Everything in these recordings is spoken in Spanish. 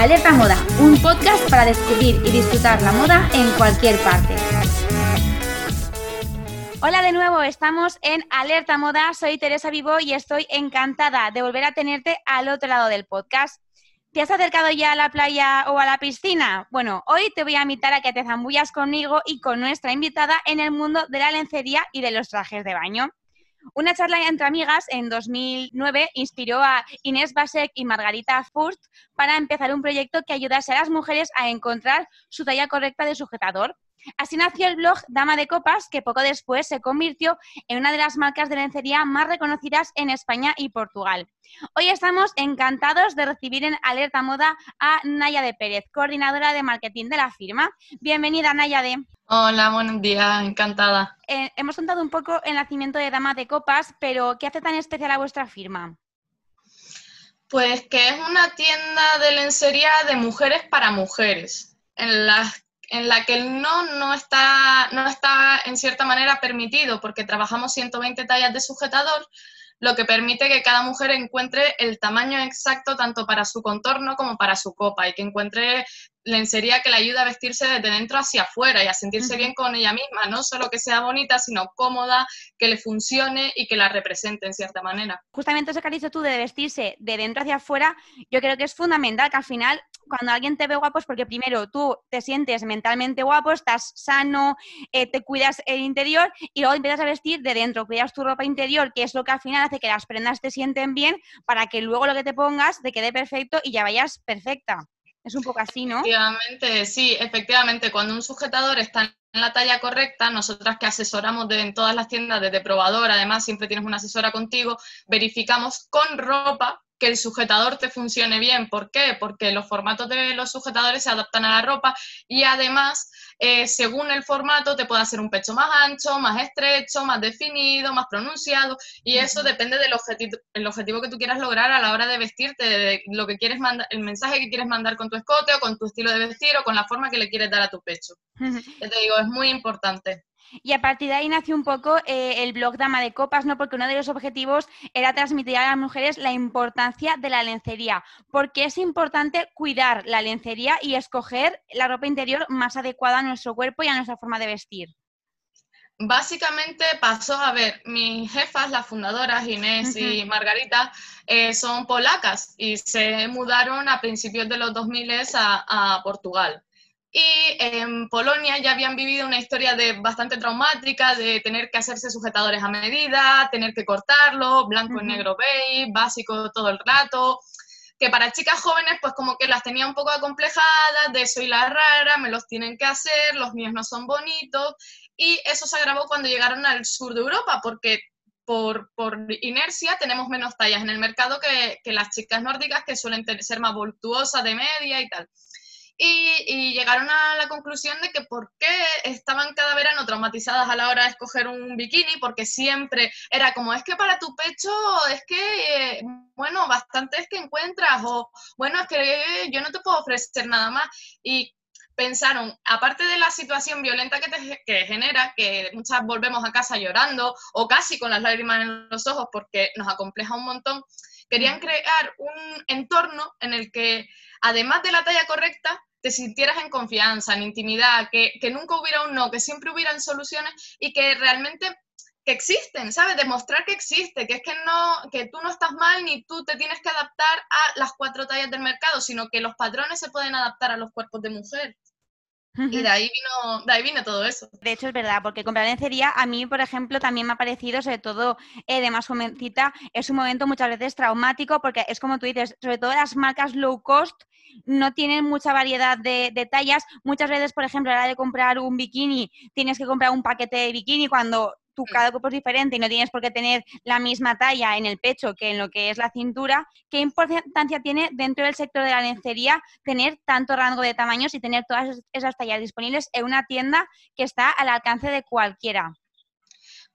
Alerta Moda, un podcast para descubrir y disfrutar la moda en cualquier parte. Hola de nuevo, estamos en Alerta Moda, soy Teresa Vivo y estoy encantada de volver a tenerte al otro lado del podcast. ¿Te has acercado ya a la playa o a la piscina? Bueno, hoy te voy a invitar a que te zambullas conmigo y con nuestra invitada en el mundo de la lencería y de los trajes de baño. Una charla entre amigas en 2009 inspiró a Inés Basek y Margarita Furst para empezar un proyecto que ayudase a las mujeres a encontrar su talla correcta de sujetador. Así nació el blog Dama de Copas, que poco después se convirtió en una de las marcas de lencería más reconocidas en España y Portugal. Hoy estamos encantados de recibir en Alerta Moda a Naya de Pérez, coordinadora de marketing de la firma. Bienvenida, Naya de. Hola, buenos días, encantada. Eh, hemos contado un poco el nacimiento de Dama de Copas, pero ¿qué hace tan especial a vuestra firma? Pues que es una tienda de lencería de mujeres para mujeres, en las en la que el no no está, no está en cierta manera permitido, porque trabajamos 120 tallas de sujetador, lo que permite que cada mujer encuentre el tamaño exacto tanto para su contorno como para su copa y que encuentre lencería que le ayude a vestirse desde dentro hacia afuera y a sentirse bien con ella misma, no solo que sea bonita, sino cómoda, que le funcione y que la represente en cierta manera. Justamente eso que has dicho tú de vestirse de dentro hacia afuera, yo creo que es fundamental que al final cuando alguien te ve guapo es porque primero tú te sientes mentalmente guapo, estás sano, eh, te cuidas el interior y luego empiezas a vestir de dentro, cuidas tu ropa interior, que es lo que al final hace que las prendas te sienten bien para que luego lo que te pongas te quede perfecto y ya vayas perfecta. Es un poco así, ¿no? Efectivamente, sí, efectivamente. Cuando un sujetador está en la talla correcta, nosotras que asesoramos en todas las tiendas desde probador, además siempre tienes una asesora contigo, verificamos con ropa que el sujetador te funcione bien. ¿Por qué? Porque los formatos de los sujetadores se adaptan a la ropa y además, eh, según el formato, te puede hacer un pecho más ancho, más estrecho, más definido, más pronunciado y eso depende del objetivo, el objetivo que tú quieras lograr a la hora de vestirte, de lo que quieres mandar, el mensaje que quieres mandar con tu escote o con tu estilo de vestir o con la forma que le quieres dar a tu pecho. te digo, es muy importante. Y a partir de ahí nació un poco eh, el blog Dama de Copas, ¿no? Porque uno de los objetivos era transmitir a las mujeres la importancia de la lencería. Porque es importante cuidar la lencería y escoger la ropa interior más adecuada a nuestro cuerpo y a nuestra forma de vestir. Básicamente pasó, a ver, mis jefas, las fundadoras, Inés y Margarita, eh, son polacas y se mudaron a principios de los 2000 a, a Portugal. Y en Polonia ya habían vivido una historia de bastante traumática, de tener que hacerse sujetadores a medida, tener que cortarlo, blanco y negro beige, básico todo el rato, que para chicas jóvenes pues como que las tenía un poco acomplejadas, de soy la rara, me los tienen que hacer, los míos no son bonitos, y eso se agravó cuando llegaron al sur de Europa, porque por, por, inercia tenemos menos tallas en el mercado que, que, las chicas nórdicas que suelen ser más voluptuosas de media y tal. Y, llegaron a la conclusión de que por qué estaban cada verano traumatizadas a la hora de escoger un bikini, porque siempre era como, es que para tu pecho, es que, eh, bueno, bastante es que encuentras, o bueno, es que yo no te puedo ofrecer nada más. Y pensaron, aparte de la situación violenta que, te, que genera, que muchas volvemos a casa llorando o casi con las lágrimas en los ojos porque nos acompleja un montón, querían crear un entorno en el que, además de la talla correcta, te sintieras en confianza, en intimidad, que, nunca hubiera un no, que siempre hubieran soluciones y que realmente que existen, ¿sabes? Demostrar que existe, que es que no, que tú no estás mal ni tú te tienes que adaptar a las cuatro tallas del mercado, sino que los patrones se pueden adaptar a los cuerpos de mujer. Y de ahí vino, de ahí vino todo eso. De hecho, es verdad, porque comprar lencería a mí, por ejemplo, también me ha parecido, sobre todo eh, de más jovencita, es un momento muchas veces traumático, porque es como tú dices, sobre todo las marcas low cost no tienen mucha variedad de, de tallas. Muchas veces, por ejemplo, a la hora de comprar un bikini, tienes que comprar un paquete de bikini cuando cada cuerpo es diferente y no tienes por qué tener la misma talla en el pecho que en lo que es la cintura, ¿qué importancia tiene dentro del sector de la lencería tener tanto rango de tamaños y tener todas esas tallas disponibles en una tienda que está al alcance de cualquiera?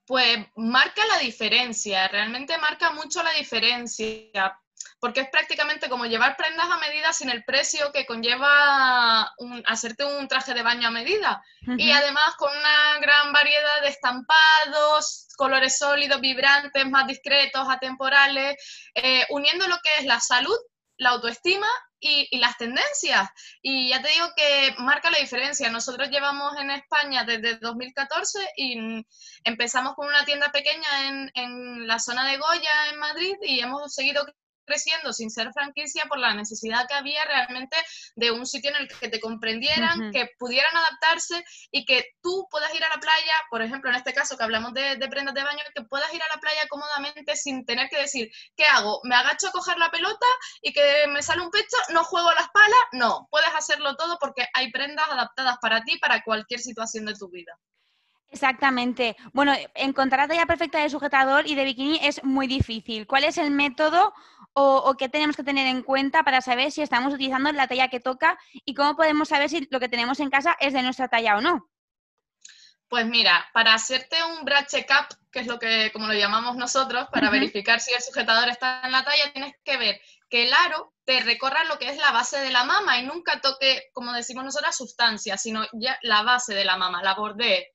Pues marca la diferencia, realmente marca mucho la diferencia, porque es prácticamente como llevar prendas a medida sin el precio que conlleva hacerte un traje de baño a medida. Y además con una gran variedad de estampados, colores sólidos, vibrantes, más discretos, atemporales, eh, uniendo lo que es la salud la autoestima y, las tendencias. Y ya te digo que marca la diferencia. Nosotros llevamos en España desde 2014 y empezamos con una tienda pequeña en, en la zona de Goya, en Madrid, y hemos seguido creciendo sin ser franquicia por la necesidad que había realmente de un sitio en el que te comprendieran, que pudieran adaptarse y que tú puedas ir a la playa, por ejemplo, en este caso que hablamos de, prendas de baño, que puedas ir a la playa cómodamente sin tener que decir, ¿qué hago? ¿Me agacho a coger la pelota y que me sale un pecho? ¿No juego a las palas? No, puedes hacerlo todo porque hay prendas adaptadas para ti, para cualquier situación de tu vida. Exactamente. Bueno, encontrar la talla perfecta de sujetador y de bikini es muy difícil. ¿Cuál es el método o, qué tenemos que tener en cuenta para saber si estamos utilizando la talla que toca y cómo podemos saber si lo que tenemos en casa es de nuestra talla o no? Pues mira, para hacerte un bra check-up, que es lo que, como lo llamamos nosotros, para verificar si el sujetador está en la talla, tienes que ver que el aro te recorra lo que es la base de la mama y nunca toque, como decimos nosotros, sustancia, sino ya la base de la mama, la bordee.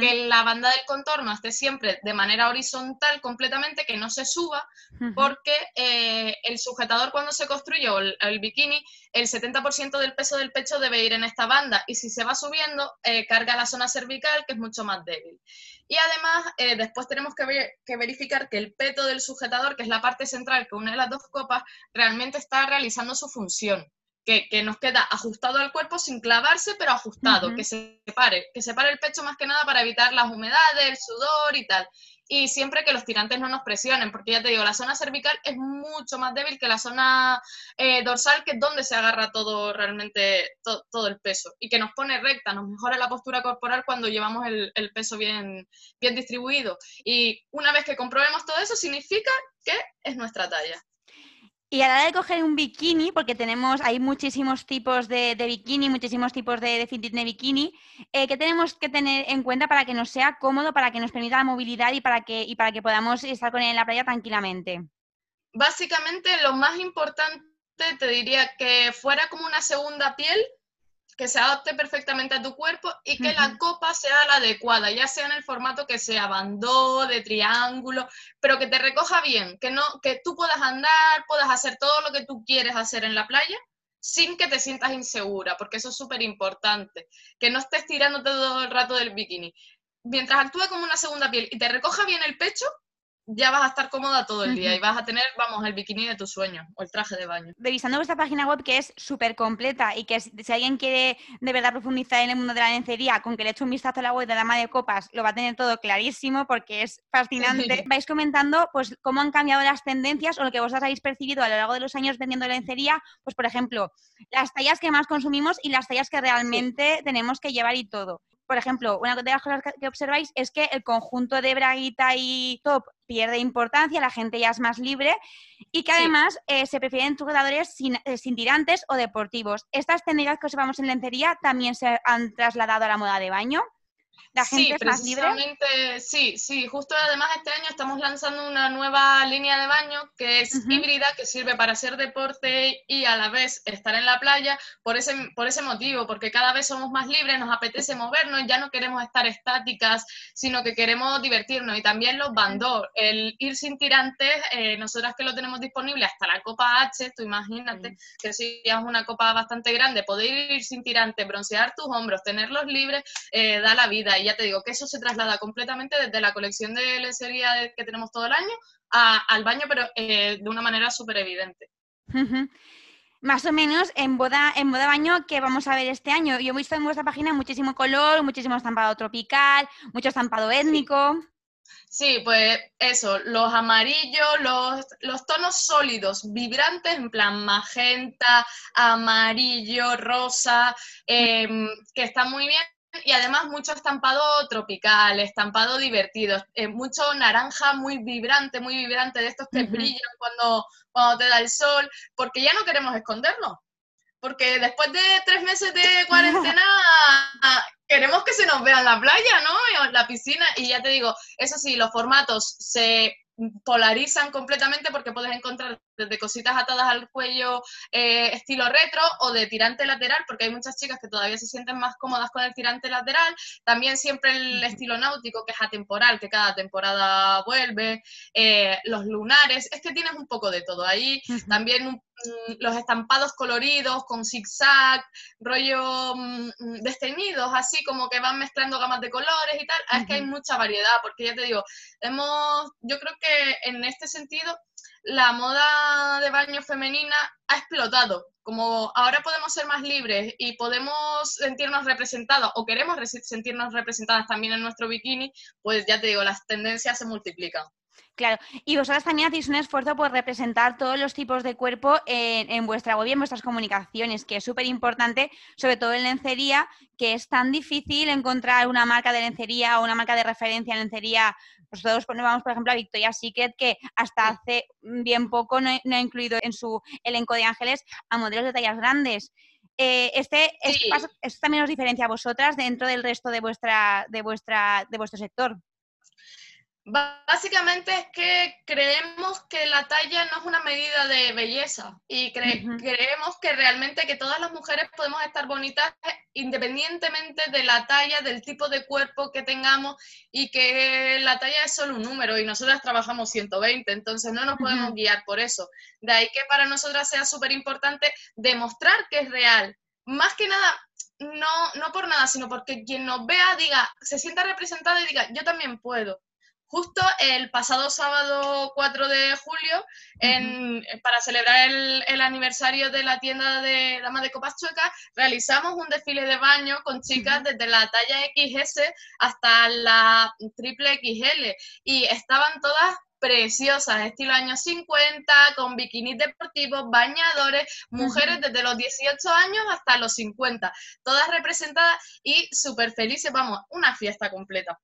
Que la banda del contorno esté siempre de manera horizontal completamente, que no se suba, porque eh, el sujetador cuando se construye o el, bikini, el 70% del peso del pecho debe ir en esta banda y si se va subiendo, eh, carga la zona cervical, que es mucho más débil. Y además, eh, después tenemos que, que verificar que el peto del sujetador, que es la parte central que une las dos copas, realmente está realizando su función, que, nos queda ajustado al cuerpo sin clavarse, pero ajustado, que se separe, que separe el pecho más que nada para evitar las humedades, el sudor y tal. Y siempre que los tirantes no nos presionen, porque ya te digo, la zona cervical es mucho más débil que la zona eh, dorsal, que es donde se agarra todo realmente, todo el peso. Y que nos pone recta, nos mejora la postura corporal cuando llevamos el, el peso bien, bien distribuido. Y una vez que comprobemos todo eso, significa que es nuestra talla. Y a la hora de coger un bikini, porque tenemos, hay muchísimos tipos de, bikini, muchísimos tipos de, de de bikini, eh, ¿qué tenemos que tener en cuenta para que nos sea cómodo, para que nos permita la movilidad y para que, y para que podamos estar con él en la playa tranquilamente? Básicamente lo más importante te diría que fuera como una segunda piel que se adapte perfectamente a tu cuerpo y que la copa sea la adecuada, ya sea en el formato que sea bandó, de triángulo, pero que te recoja bien, que, no, que tú puedas andar, puedas hacer todo lo que tú quieres hacer en la playa sin que te sientas insegura, porque eso es súper importante, que no estés tirando todo el rato del bikini. Mientras actúe como una segunda piel y te recoja bien el pecho, ya vas a estar cómoda todo el día y vas a tener, vamos, el bikini de tus sueños o el traje de baño. Revisando vuestra página web que es súper completa y que si alguien quiere de verdad profundizar en el mundo de la lencería, con que le eche un vistazo a la web de Dama de Copas, lo va a tener todo clarísimo porque es fascinante. Vais comentando pues cómo han cambiado las tendencias o lo que vosotros habéis percibido a lo largo de los años vendiendo lencería, pues por ejemplo, las tallas que más consumimos y las tallas que realmente tenemos que llevar y todo por ejemplo, una de las cosas que observáis es que el conjunto de braguita y top pierde importancia, la gente ya es más libre y que además eh, se prefieren sujetadores sin, eh, sin, tirantes o deportivos. Estas tendencias que observamos en lencería también se han trasladado a la moda de baño la gente sí, más libre. Sí, sí, justo además este año estamos lanzando una nueva línea de baño que es híbrida, que sirve para hacer deporte y a la vez estar en la playa por ese, por ese motivo, porque cada vez somos más libres, nos apetece movernos, ya no queremos estar estáticas, sino que queremos divertirnos. Y también los bandos, el ir sin tirantes, eh, nosotras que lo tenemos disponible hasta la Copa H, tú imagínate que si es una copa bastante grande, poder ir sin tirante, broncear tus hombros, tenerlos libres, eh, da la vida y ya te digo que eso se traslada completamente desde la colección de lencería que tenemos todo el año al baño, pero eh, de una manera súper evidente. Más o menos en boda, en boda baño que vamos a ver este año. Yo he visto en vuestra página muchísimo color, muchísimo estampado tropical, mucho estampado étnico. Sí, pues eso, los amarillos, los, los, tonos sólidos, vibrantes, en plan magenta, amarillo, rosa, em, que está muy bien y además mucho estampado tropical, estampado divertido, eh, mucho naranja muy vibrante, muy vibrante, de estos que brillan cuando, cuando te da el sol, porque ya no queremos escondernos. Porque después de tres meses de cuarentena queremos que se nos vea en la playa, ¿no? En la piscina. Y ya te digo, eso sí, los formatos se polarizan completamente porque puedes encontrar desde cositas atadas al cuello eh, estilo retro o de tirante lateral, porque hay muchas chicas que todavía se sienten más cómodas con el tirante lateral. También siempre el estilo náutico, que es atemporal, que cada temporada vuelve. Eh, los lunares, es que tienes un poco de todo ahí. También mm, los estampados coloridos con zigzag, rollo mm, desteñidos, así como que van mezclando gamas de colores y tal, es que hay mucha variedad, porque ya te digo, hemos, yo creo que en este sentido la moda de baño femenina ha explotado. Como ahora podemos ser más libres y podemos sentirnos representadas o queremos sentirnos representadas también en nuestro bikini, pues ya te digo, las tendencias se multiplican. Claro, y vosotras también hacéis un esfuerzo por representar todos los tipos de cuerpo en, vuestra web y en vuestras comunicaciones, que es súper importante, sobre todo en lencería, que es tan difícil encontrar una marca de lencería o una marca de referencia en lencería. Nosotros vamos, por ejemplo, a Victoria's Secret, que hasta hace bien poco no, ha incluido en su elenco de ángeles a modelos de tallas grandes. Eh, este, esto también os diferencia a vosotras dentro del resto de vuestra, de vuestra, de vuestro sector. Básicamente es que creemos que la talla no es una medida de belleza y creemos que realmente que todas las mujeres podemos estar bonitas independientemente de la talla, del tipo de cuerpo que tengamos y que la talla es solo un número y nosotras trabajamos 120, entonces no nos podemos guiar por eso. De ahí que para nosotras sea súper importante demostrar que es real. Más que nada, no, no por nada, sino porque quien nos vea diga, se sienta representada y diga, yo también puedo justo el pasado sábado 4 de julio, para celebrar el, aniversario de la tienda de Damas de Copas Chuecas, realizamos un desfile de baño con chicas desde la talla XS hasta la triple XL y estaban todas preciosas, estilo años 50, con bikinis deportivos, bañadores, mujeres desde los 18 años hasta los 50, todas representadas y súper felices, vamos, una fiesta completa.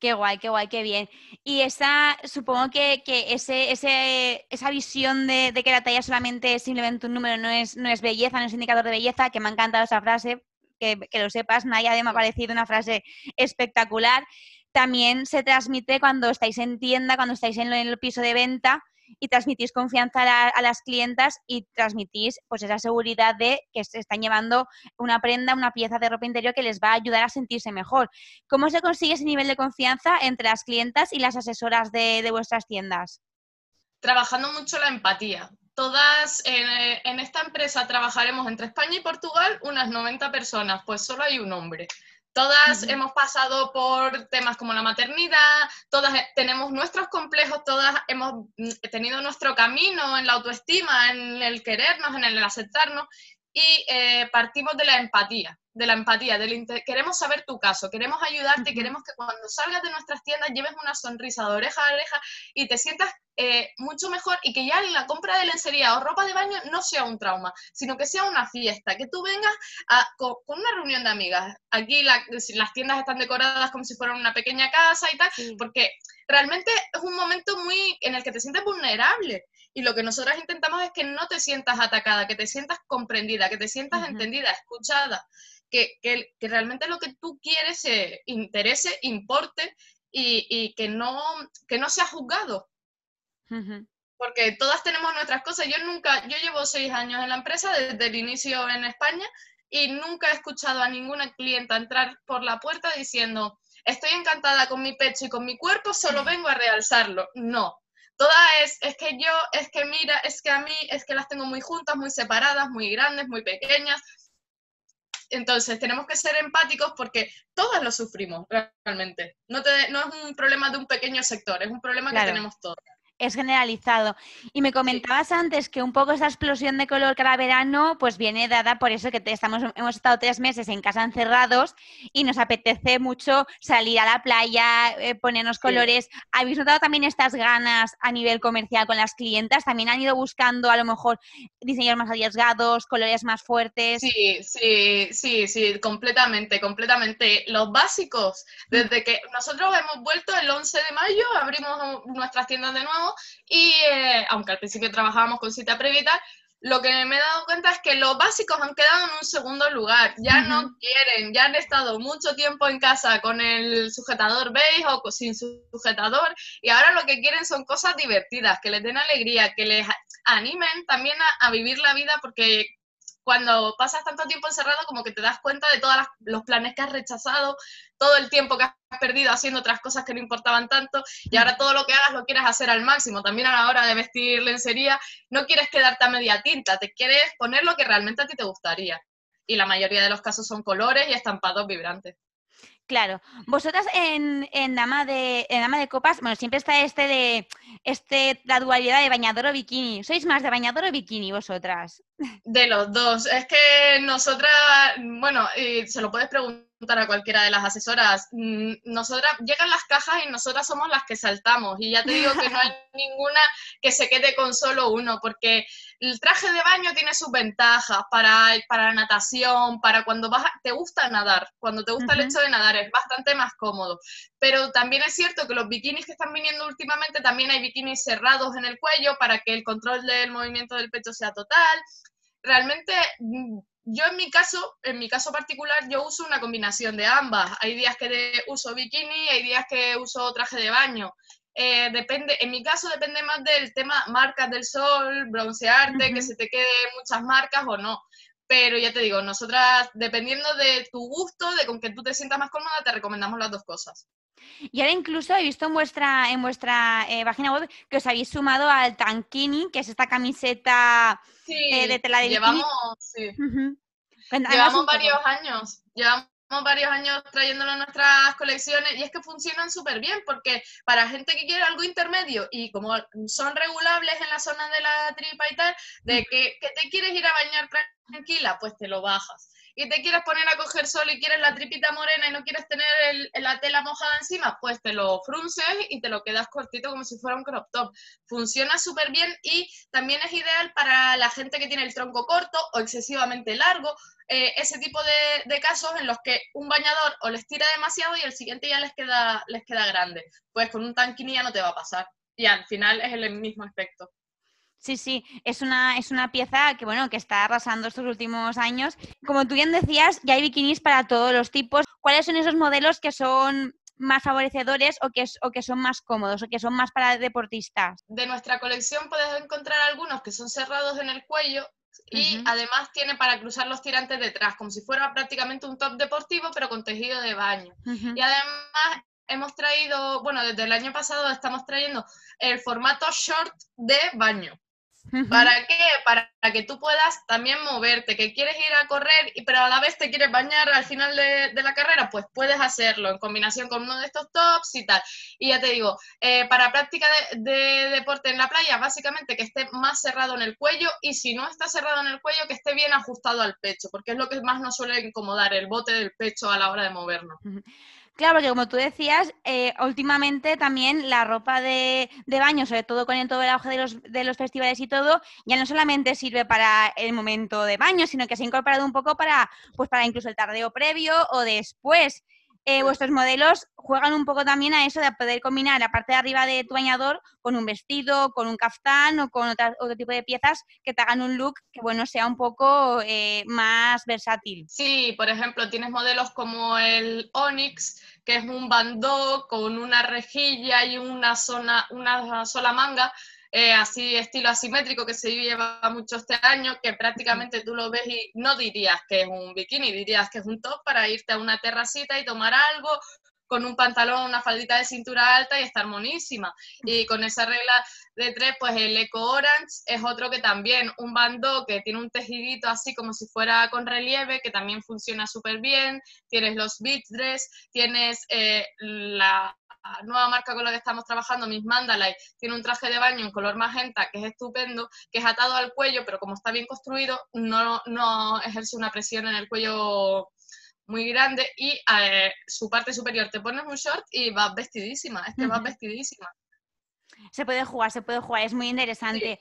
Qué guay, qué guay, qué bien. Y esa, supongo que, ese, ese, esa visión de, que la talla solamente es simplemente un número, no es, no es belleza, no es indicador de belleza, que me ha encantado esa frase, que, lo sepas, Naya, me ha parecido una frase espectacular. También se transmite cuando estáis en tienda, cuando estáis en el piso de venta, y transmitís confianza a, las clientas y transmitís pues esa seguridad de que se están llevando una prenda, una pieza de ropa interior que les va a ayudar a sentirse mejor. ¿Cómo se consigue ese nivel de confianza entre las clientas y las asesoras de, vuestras tiendas? Trabajando mucho la empatía. Todas en, esta empresa trabajaremos entre España y Portugal unas 90 personas, pues solo hay un hombre. Todas hemos pasado por temas como la maternidad, todas tenemos nuestros complejos, todas hemos mm, tenido nuestro camino en la autoestima, en el querernos, en el aceptarnos y eh, partimos de la empatía de la empatía, del queremos saber tu caso, queremos ayudarte, queremos que cuando salgas de nuestras tiendas lleves una sonrisa de oreja a oreja y te sientas eh, mucho mejor y que ya la compra de lencería o ropa de baño no sea un trauma, sino que sea una fiesta, que tú vengas con, una reunión de amigas. Aquí las tiendas están decoradas como si fueran una pequeña casa y tal, porque realmente es un momento muy en el que te sientes vulnerable. Y lo que nosotras intentamos es que no te sientas atacada, que te sientas comprendida, que te sientas entendida, escuchada que, que, realmente lo que tú quieres se interese, importe y, que, no, que no sea juzgado. Porque todas tenemos nuestras cosas. Yo nunca, yo llevo seis años en la empresa desde el inicio en España y nunca he escuchado a ninguna clienta entrar por la puerta diciendo, estoy encantada con mi pecho y con mi cuerpo, solo vengo a realzarlo. No. Toda es, es que yo, es que mira, es que a mí, es que las tengo muy juntas, muy separadas, muy grandes, muy pequeñas, entonces, tenemos que ser empáticos porque todas lo sufrimos realmente. No, no es un problema de un pequeño sector, es un problema que tenemos todos es generalizado. Y me comentabas antes que un poco esa explosión de color cada verano, pues viene dada por eso que estamos, hemos estado tres meses en casa encerrados y nos apetece mucho salir a la playa, eh, ponernos colores. ¿Habéis notado también estas ganas a nivel comercial con las clientas? ¿También han ido buscando a lo mejor diseños más arriesgados, colores más fuertes? Sí, sí, sí, sí, completamente, completamente. Los básicos, desde que nosotros hemos vuelto el 11 de mayo, abrimos nuestras tiendas de nuevo y eh, aunque al principio trabajábamos con cita previa y tal, lo que me he dado cuenta es que los básicos han quedado en un segundo lugar. Ya no quieren, ya han estado mucho tiempo en casa con el sujetador beige o sin sujetador. Y ahora lo que quieren son cosas divertidas, que les den alegría, que les animen también a, vivir la vida porque cuando pasas tanto tiempo encerrado, como que te das cuenta de todos los planes que has rechazado, todo el tiempo que has perdido haciendo otras cosas que no importaban tanto, y ahora todo lo que hagas lo quieres hacer al máximo. También a la hora de vestir lencería, no quieres quedarte a media tinta, te quieres poner lo que realmente a ti te gustaría. Y la mayoría de los casos son colores y estampados vibrantes. Claro. Vosotras en, en, Dama de, en Dama de Copas, bueno, siempre está este de este la dualidad de bañador o bikini. ¿Sois más de bañador o bikini vosotras? De los dos. Es que nosotras, bueno, y se lo puedes preguntar a cualquiera de las asesoras. Mm, nosotras llegan las cajas y nosotras somos las que saltamos. Y ya te digo que no hay ninguna que se quede con solo uno, porque el traje de baño tiene sus ventajas para, para natación, para cuando vas te gusta nadar, cuando te gusta el hecho de nadar es bastante más cómodo. Pero también es cierto que los bikinis que están viniendo últimamente, también hay bikinis cerrados en el cuello para que el control del movimiento del pecho sea total. Realmente mm, yo en mi caso, en mi caso particular, yo uso una combinación de ambas. Hay días que uso bikini, hay días que uso traje de baño. Eh, depende, en mi caso depende más del tema marcas del sol, broncearte, que se te quede muchas marcas o no. Pero ya te digo, nosotras, dependiendo de tu gusto, de con que tú te sientas más cómoda, te recomendamos las dos cosas. Y ahora incluso he visto en vuestra, en vuestra eh, página web que os habéis sumado al Tankini, que es esta camiseta eh, de tela de llevamos, sí. Llevamos varios años, llevamos varios años trayéndolo a nuestras colecciones y es que funcionan súper bien porque para gente que quiere algo intermedio y como son regulables en la zona de la tripa y tal, de que, que te quieres ir a bañar tranquila, pues te lo bajas y te quieres poner a coger sol y quieres la tripita morena y no quieres tener la tela mojada encima, pues te lo frunces y te lo quedas cortito como si fuera un crop top. Funciona súper bien y también es ideal para la gente que tiene el tronco corto o excesivamente largo, eh, ese tipo de, casos en los que un bañador o les tira demasiado y el siguiente ya les queda, les queda grande. Pues con un tanquini ya no te va a pasar. Y al final es el mismo efecto. Sí, sí, es una, es una pieza que, bueno, que está arrasando estos últimos años. Como tú bien decías, ya hay bikinis para todos los tipos. ¿Cuáles son esos modelos que son más favorecedores o que, o que son más cómodos o que son más para deportistas? De nuestra colección puedes encontrar algunos que son cerrados en el cuello y además tiene para cruzar los tirantes detrás, como si fuera prácticamente un top deportivo, pero con tejido de baño. Y además hemos traído, bueno, desde el año pasado estamos trayendo el formato short de baño. ¿Para qué? Para que tú puedas también moverte, que quieres ir a correr, pero a la vez te quieres bañar al final de, la carrera, pues puedes hacerlo en combinación con uno de estos tops y tal. Y ya te digo, eh, para práctica de, deporte en la playa, básicamente que esté más cerrado en el cuello y si no está cerrado en el cuello, que esté bien ajustado al pecho, porque es lo que más nos suele incomodar, el bote del pecho a la hora de movernos. Claro, porque como tú decías, eh, últimamente también la ropa de, baño, sobre todo con el todo el auge de los, de los festivales y todo, ya no solamente sirve para el momento de baño, sino que se ha incorporado un poco para, pues para incluso el tardeo previo o después. Eh, vuestros modelos juegan un poco también a eso de poder combinar la parte de arriba de tu bañador con un vestido, con un caftán o con otro tipo de piezas que te hagan un look que bueno sea un poco eh, más versátil. Sí, por ejemplo, tienes modelos como el Onyx, que es un bandó con una rejilla y una, zona, una sola manga eh, así estilo asimétrico que se lleva mucho este año, que prácticamente tú lo ves y no dirías que es un bikini, dirías que es un top para irte a una terracita y tomar algo con un pantalón, una faldita de cintura alta y estar monísima. Y con esa regla de tres, pues el Eco Orange es otro que también, un bandó que tiene un tejidito así como si fuera con relieve, que también funciona súper bien. Tienes los beach dress, tienes eh, la nueva marca con la que estamos trabajando, Miss Mandalay, tiene un traje de baño en color magenta que es estupendo, que es atado al cuello, pero como está bien construido, no, no ejerce una presión en el cuello muy grande y eh, su parte superior te pones un short y vas vestidísima, es que vas vestidísima. Se puede jugar, se puede jugar, es muy interesante.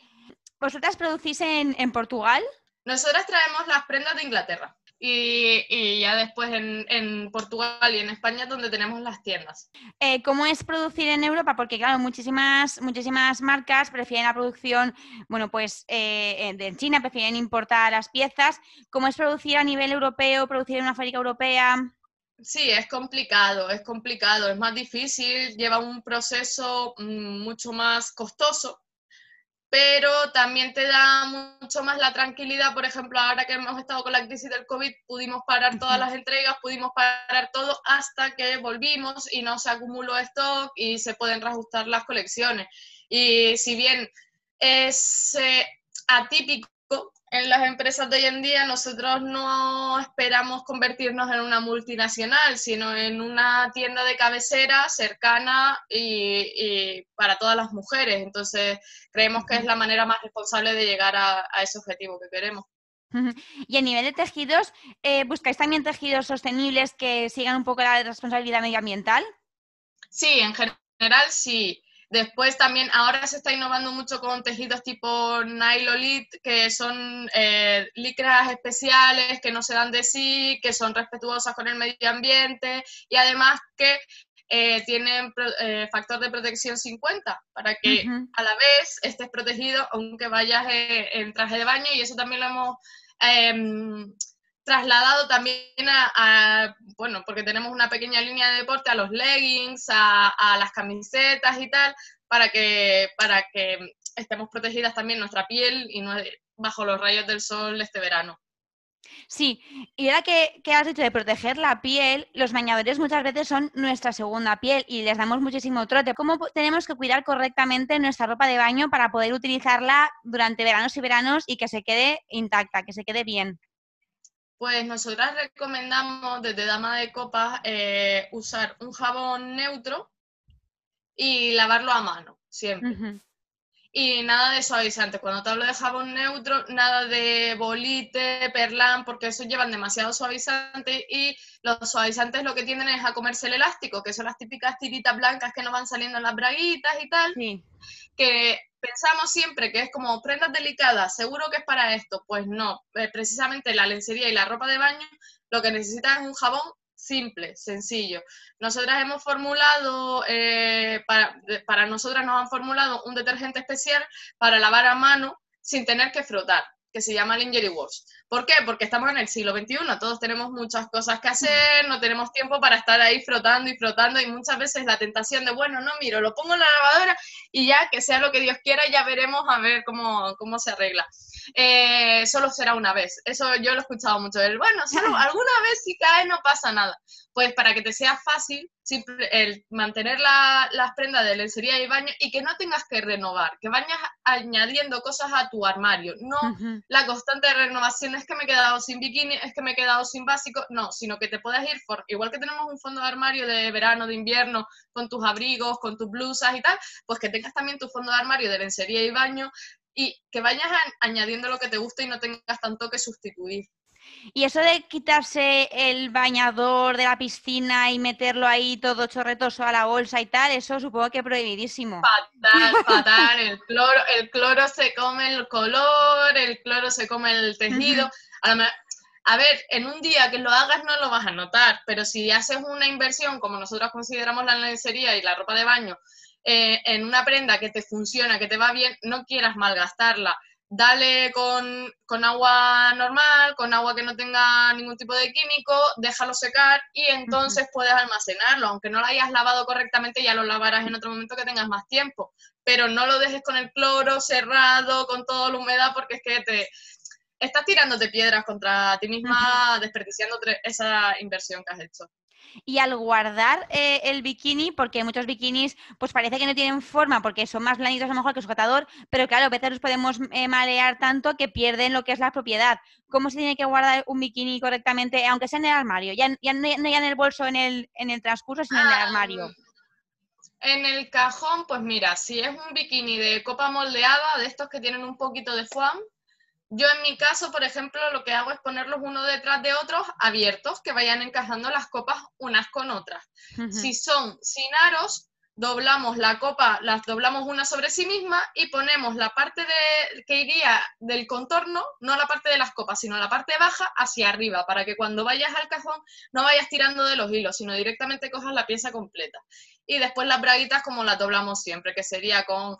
¿Vosotras producís en, en Portugal? Nosotras traemos las prendas de Inglaterra y, ya después en, Portugal y en España donde tenemos las tiendas. Eh, ¿Cómo es producir en Europa? Porque claro, muchísimas, muchísimas marcas prefieren la producción, bueno, pues eh, de China, prefieren importar las piezas. ¿Cómo es producir a nivel europeo, producir en una fábrica europea? Sí, es complicado, es complicado, es más difícil, lleva un proceso mm, mucho más costoso pero también te da mucho más la tranquilidad, por ejemplo, ahora que hemos estado con la crisis del COVID, pudimos parar todas las entregas, pudimos parar todo hasta que volvimos y no se acumuló stock y se pueden reajustar las colecciones. Y si bien es eh, atípico en las empresas de hoy en día nosotros no esperamos convertirnos en una multinacional, sino en una tienda de cabecera cercana y, para todas las mujeres. Entonces, creemos que es la manera más responsable de llegar a, ese objetivo que queremos. Y a nivel de tejidos, eh, ¿buscáis también tejidos sostenibles que sigan un poco la responsabilidad medioambiental? Sí, en general sí. Después también ahora se está innovando mucho con tejidos tipo Nylolit, que son eh, licras especiales, que no se dan de sí, que son respetuosas con el medio ambiente y además que eh, tienen eh, factor de protección 50 para que a la vez estés protegido aunque vayas en traje de baño y eso también lo hemos em, trasladado también a, bueno, porque tenemos una pequeña línea de deporte, a los leggings, a, las camisetas y tal, para que, para que estemos protegidas también nuestra piel y no bajo los rayos del sol este verano. Sí, y ahora que, que, has dicho de proteger la piel, los bañadores muchas veces son nuestra segunda piel y les damos muchísimo trote. ¿Cómo tenemos que cuidar correctamente nuestra ropa de baño para poder utilizarla durante veranos y veranos y que se quede intacta, que se quede bien? Pues nosotras recomendamos desde Dama de Copas eh, usar un jabón neutro y lavarlo a mano, siempre. Y nada de suavizante. Cuando te hablo de jabón neutro, nada de bolite, perlán, porque eso llevan demasiado suavizante y los suavizantes lo que tienden es a comerse el elástico, que son las típicas tiritas blancas que no van saliendo en las braguitas y tal. Que pensamos siempre que es como prendas delicadas, seguro que es para esto. Pues no, eh, precisamente la lencería y la ropa de baño lo que necesitan es un jabón simple, sencillo. Nosotras hemos formulado, eh, para, para nosotras nos han formulado un detergente especial para lavar a mano sin tener que frotar que se llama Lingerie Wash. ¿Por qué? Porque estamos en el siglo XXI, todos tenemos muchas cosas que hacer, no tenemos tiempo para estar ahí frotando y frotando y muchas veces la tentación de, bueno, no, miro, lo pongo en la lavadora y ya, que sea lo que Dios quiera, ya veremos a ver cómo, cómo se arregla. Eh, solo será una vez, eso yo lo he escuchado mucho, el, bueno, solo alguna vez si cae no pasa nada. Pues para que te sea fácil, el mantener las prendas de lencería y baño y que no tengas que renovar, que vayas añadiendo cosas a tu armario, no la constante renovación es que me he quedado sin bikini, es que me he quedado sin básico, no, sino que te puedas ir, por, igual que tenemos un fondo de armario de verano, de invierno, con tus abrigos, con tus blusas y tal, pues que tengas también tu fondo de armario de lencería y baño y que vayas añadiendo lo que te gusta y no tengas tanto que sustituir. Y eso de quitarse el bañador de la piscina y meterlo ahí todo chorretoso a la bolsa y tal, eso supongo que prohibidísimo. Fatal, fatal. El cloro, el cloro se come el color, el cloro se come el tejido. a, ver, en un día que lo hagas no lo vas a notar, pero si haces una inversión, como nosotros consideramos la lencería y la ropa de baño, eh, en una prenda que te funciona, que te va bien, no quieras malgastarla dale con, agua normal, con agua que no tenga ningún tipo de químico, déjalo secar y entonces puedes almacenarlo. Aunque no lo hayas lavado correctamente, ya lo lavarás en otro momento que tengas más tiempo. Pero no lo dejes con el cloro cerrado, con toda la humedad, porque es que te estás tirándote piedras contra ti misma, desperdiciando esa inversión que has hecho. Y al guardar eh, el bikini, porque muchos bikinis pues parece que no tienen forma porque son más blanditos a lo mejor que sujetador, pero claro, a veces los podemos eh, malear tanto que pierden lo que es la propiedad. ¿Cómo se tiene que guardar un bikini correctamente, aunque sea en el armario? Ya, ya no ya en el bolso en el, en el transcurso, sino en el armario. Ah, en el cajón, pues mira, si es un bikini de copa moldeada, de estos que tienen un poquito de foam, yo en mi caso, por ejemplo, lo que hago es ponerlos uno detrás de otros abiertos, que vayan encajando las copas unas con otras. Si son sin aros, doblamos la copa, las doblamos una sobre sí misma y ponemos la parte de, que iría del contorno, no la parte de las copas, sino la parte baja hacia arriba, para que cuando vayas al cajón no vayas tirando de los hilos, sino directamente cojas la pieza completa. Y después las braguitas como las doblamos siempre, que sería con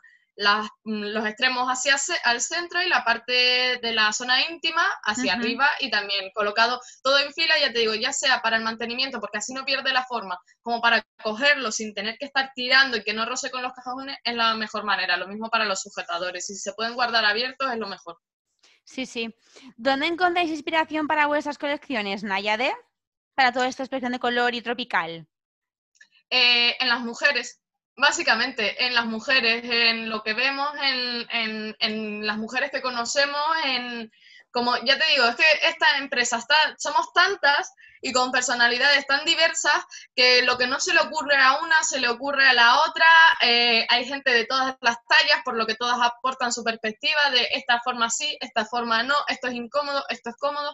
mm, los extremos hacia al centro y la parte de la zona íntima hacia arriba y también colocado todo en fila, ya te digo, ya sea para el mantenimiento, porque así no pierde la forma, como para cogerlo sin tener que estar tirando y que no roce con los cajones, es la mejor manera. Lo mismo para los sujetadores. Si se pueden guardar abiertos, es lo mejor. Sí, sí. ¿Dónde encontráis inspiración para vuestras colecciones, Nayade? Para toda esta expresión de color y tropical. Eh, en las mujeres, básicamente, en las mujeres, en lo que vemos, en, las mujeres que conocemos, en, como ya te digo, es que esta empresa está, somos tantas y con personalidades tan diversas que lo que no se le ocurre a una se le ocurre a la otra. Eh, hay gente de todas las tallas, por lo que todas aportan su perspectiva de esta forma sí, esta forma no, esto es incómodo, esto es cómodo.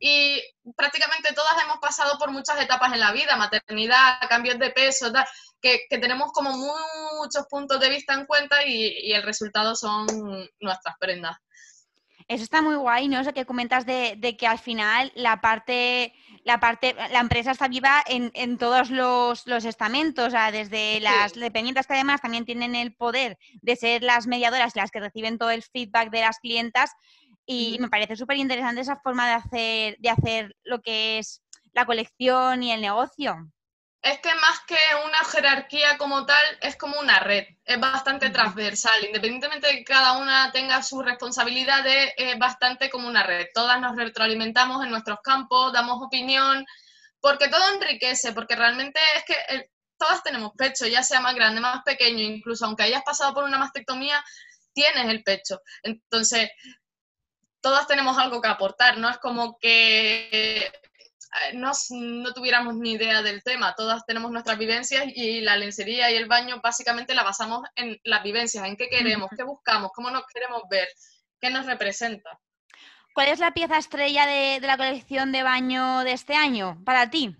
Y prácticamente todas hemos pasado por muchas etapas en la vida, maternidad, cambios de peso, tal, que, tenemos como muchos puntos de vista en cuenta y, el resultado son nuestras prendas. Eso está muy guay, ¿no? Eso que comentas de, que al final la parte, la parte, la empresa está viva en, todos los, estamentos, o sea, desde las dependientes que además también tienen el poder de ser las mediadoras, las que reciben todo el feedback de las clientas, y me parece súper interesante esa forma de hacer, de hacer lo que es la colección y el negocio. Es que más que una jerarquía como tal, es como una red, es bastante transversal, independientemente de que cada una tenga sus responsabilidades, es bastante como una red. Todas nos retroalimentamos en nuestros campos, damos opinión, porque todo enriquece, porque realmente es que eh, todas tenemos pecho, ya sea más grande, más pequeño, incluso aunque hayas pasado por una mastectomía, tienes el pecho. Entonces, todas tenemos algo que aportar, no es como que eh, no, no, tuviéramos ni idea del tema, todas tenemos nuestras vivencias y la lencería y el baño básicamente la basamos en las vivencias, en qué queremos, qué buscamos, cómo nos queremos ver, qué nos representa. ¿Cuál es la pieza estrella de la colección de baño de este año para ti?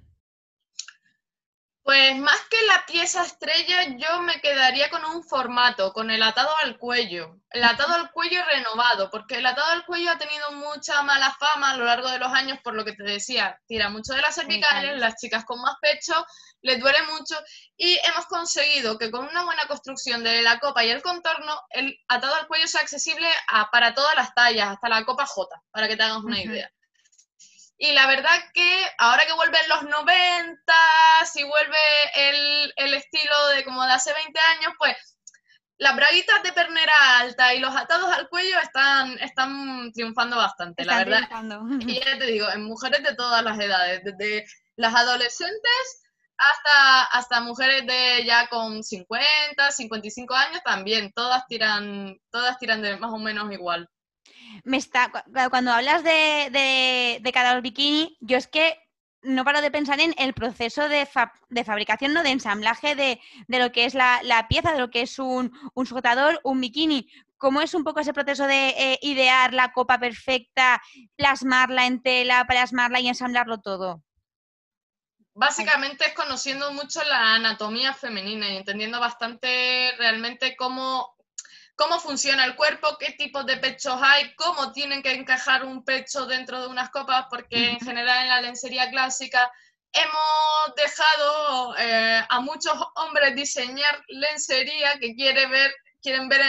Pues más que la pieza estrella, yo me quedaría con un formato, con el atado al cuello. El atado al cuello renovado, porque el atado al cuello ha tenido mucha mala fama a lo largo de los años, por lo que te decía, tira mucho de las cervicales, las chicas con más pecho les duele mucho y hemos conseguido que con una buena construcción de la copa y el contorno, el atado al cuello sea accesible para todas las tallas, hasta la copa J, para que te hagas una idea. Y la verdad que ahora que vuelven los 90 y vuelve el, el, estilo de como de hace 20 años, pues las braguitas de pernera alta y los atados al cuello están, están triunfando bastante, la verdad. Y ya te digo, en mujeres de todas las edades, desde las adolescentes hasta, hasta mujeres de ya con 50, 55 años también, todas tiran, todas tiran de más o menos igual me cuando hablas de, de, cada bikini, yo es que no paro de pensar en el proceso de, de fabricación, ¿no? de ensamblaje de, lo que es la, pieza, de lo que es un, un, sujetador, un bikini. ¿Cómo es un poco ese proceso de eh, idear la copa perfecta, plasmarla en tela, plasmarla y ensamblarlo todo? Básicamente es conociendo mucho la anatomía femenina y entendiendo bastante realmente cómo cómo funciona el cuerpo, qué tipos de pechos hay, cómo tienen que encajar un pecho dentro de unas copas, porque en general en la lencería clásica hemos dejado eh, a muchos hombres diseñar lencería que quiere ver, quieren ver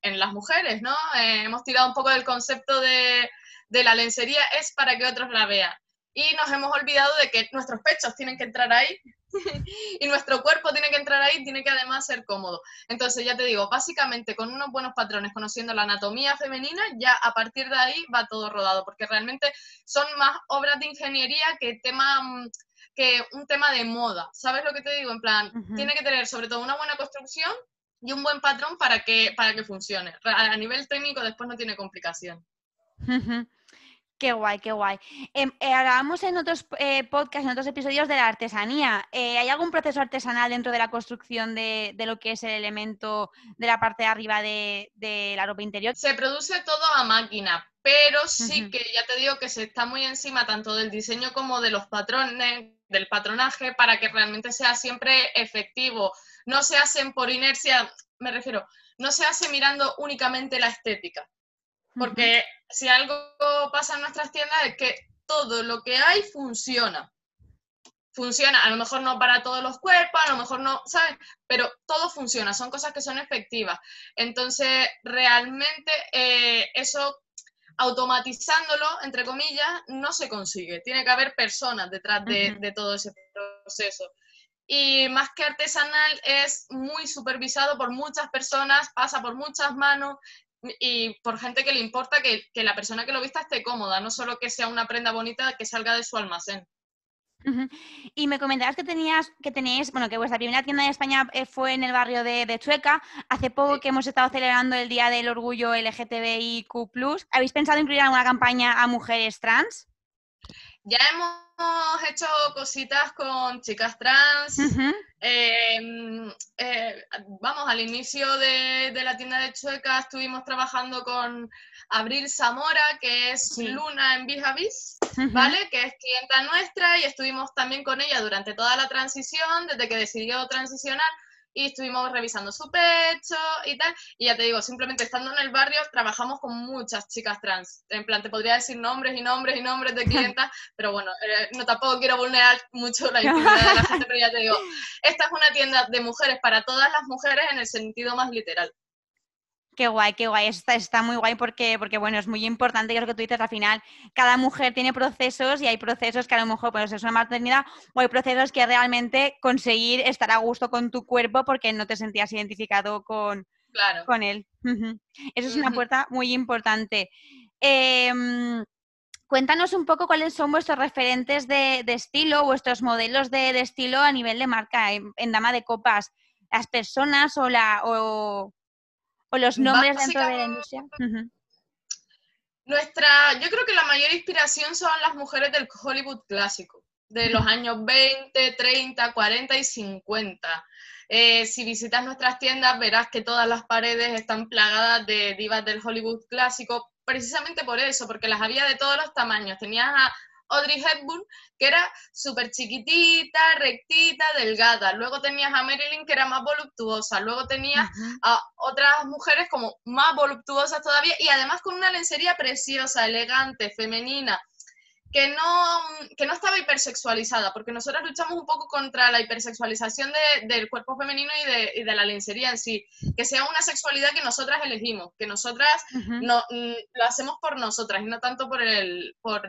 en, las mujeres, ¿no? Eh, hemos tirado un poco del concepto de, de la lencería es para que otros la vean. Y nos hemos olvidado de que nuestros pechos tienen que entrar ahí y nuestro cuerpo tiene que entrar ahí, tiene que además ser cómodo. Entonces, ya te digo, básicamente con unos buenos patrones, conociendo la anatomía femenina, ya a partir de ahí va todo rodado, porque realmente son más obras de ingeniería que tema mm, que un tema de moda. ¿Sabes lo que te digo? En plan, tiene que tener sobre todo una buena construcción y un buen patrón para que, para que funcione. A nivel técnico después no tiene complicación. Qué guay, qué guay. Em, eh, hablábamos en otros eh, podcasts, en otros episodios de la artesanía. Eh, ¿Hay algún proceso artesanal dentro de la construcción de, lo que es el elemento de la parte de arriba de, la ropa interior? Se produce todo a máquina, pero sí que ya te digo que se está muy encima tanto del diseño como de los patrones, del patronaje, para que realmente sea siempre efectivo. No se hacen por inercia, me refiero, no se hace mirando únicamente la estética porque si algo pasa en nuestras tiendas es que todo lo que hay funciona. funciona, a lo mejor no para todos los cuerpos, a lo mejor no, ¿sabes? Pero todo funciona, son cosas que son efectivas. Entonces, realmente eh, eso automatizándolo, entre comillas, no se consigue. Tiene que haber personas detrás de, todo ese proceso. Y más que artesanal, es muy supervisado por muchas personas, pasa por muchas manos y por gente que le importa que, que la persona que lo vista esté cómoda, no solo que sea una prenda bonita que salga de su almacén. Y me comentabas que tenías, que tenéis, bueno, que vuestra primera tienda de España eh, fue en el barrio de, Chueca. Hace poco que hemos estado celebrando el Día del Orgullo LGTBIQ. ¿Habéis pensado incluir alguna campaña a mujeres trans? Ya hemos hecho cositas con chicas trans. Em, eh, vamos, al inicio de, la tienda de Chueca estuvimos trabajando con Abril Zamora, que es Luna en Bijavis, ¿vale? Que es clienta nuestra y estuvimos también con ella durante toda la transición, desde que decidió transicionar y estuvimos revisando su pecho y tal. Y ya te digo, simplemente estando en el barrio trabajamos con muchas chicas trans. En plan, te podría decir nombres y nombres y nombres de clientas, pero bueno, eh, no tampoco quiero vulnerar mucho la intimidad de la gente, pero ya te digo, esta es una tienda de mujeres para todas las mujeres en el sentido más literal. Qué guay, qué guay. Está, está muy guay porque, porque, bueno, es muy importante que lo que tú dices al final, cada mujer tiene procesos y hay procesos que a lo mejor pues, es una maternidad o hay procesos que realmente conseguir estar a gusto con tu cuerpo porque no te sentías identificado con, con él. Eso es una puerta muy importante. Em, cuéntanos un poco cuáles son vuestros referentes de, estilo, vuestros modelos de, estilo a nivel de marca en, Dama de Copas. Las personas o la... O o los nombres dentro de la industria. Nuestra, yo creo que la mayor inspiración son las mujeres del Hollywood clásico, de los años 20, 30, 40 y 50. Eh, si visitas nuestras tiendas verás que todas las paredes están plagadas de divas del Hollywood clásico, precisamente por eso, porque las había de todos los tamaños. Tenías a Audrey Hepburn, que era súper chiquitita, rectita, delgada. Luego tenías a Marilyn, que era más voluptuosa. Luego tenías a otras mujeres como más voluptuosas todavía y además con una lencería preciosa, elegante, femenina. Que no, que no estaba hipersexualizada, porque nosotros luchamos un poco contra la hipersexualización del cuerpo femenino y de, y de, la lencería en sí, que sea una sexualidad que nosotras elegimos, que nosotras no, mm, lo hacemos por nosotras y no tanto por el, por,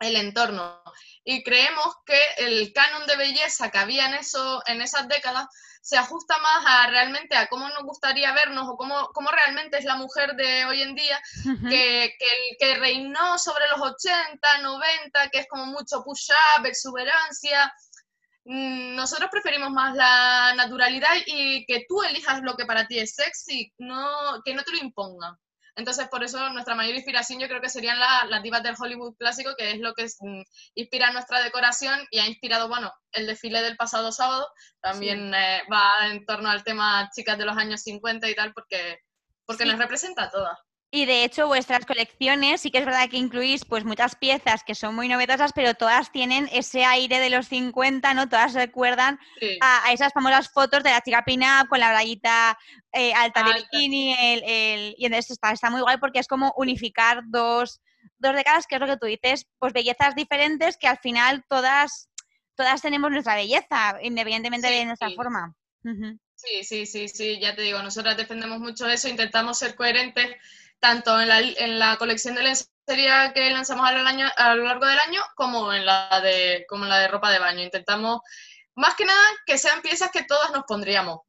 el entorno. Y creemos que el canon de belleza que había en, eso, en esas décadas se ajusta más a realmente a cómo nos gustaría vernos o cómo, cómo realmente es la mujer de hoy en día, que, el que reinó sobre los 80, 90, que es como mucho push-up, exuberancia. Mm, nosotros preferimos más la naturalidad y que tú elijas lo que para ti es sexy, no, que no te lo impongan. Entonces, por eso nuestra mayor inspiración yo creo que serían las divas del Hollywood clásico, que es lo que mm, inspira nuestra decoración y ha inspirado, bueno, el desfile del pasado sábado. También eh, va en torno al tema chicas de los años 50 y tal, porque, porque nos representa a todas. Y de hecho vuestras colecciones sí que es verdad que incluís pues muchas piezas que son muy novedosas, pero todas tienen ese aire de los 50, ¿no? Todas recuerdan a, esas famosas fotos de la chica pina con la rayita eh, alta de bikini, el, y entonces está, está muy guay porque es como unificar dos, dos décadas, que es lo que tú dices, pues bellezas diferentes que al final todas, todas tenemos nuestra belleza, independientemente de nuestra forma. Sí, sí, sí, sí, ya te digo, nosotras defendemos mucho eso, intentamos ser coherentes tanto en la, en la colección de lencería que lanzamos a lo, a lo largo del año como en, la de, como en la de ropa de baño. Intentamos, más que nada, que sean piezas que todas nos pondríamos.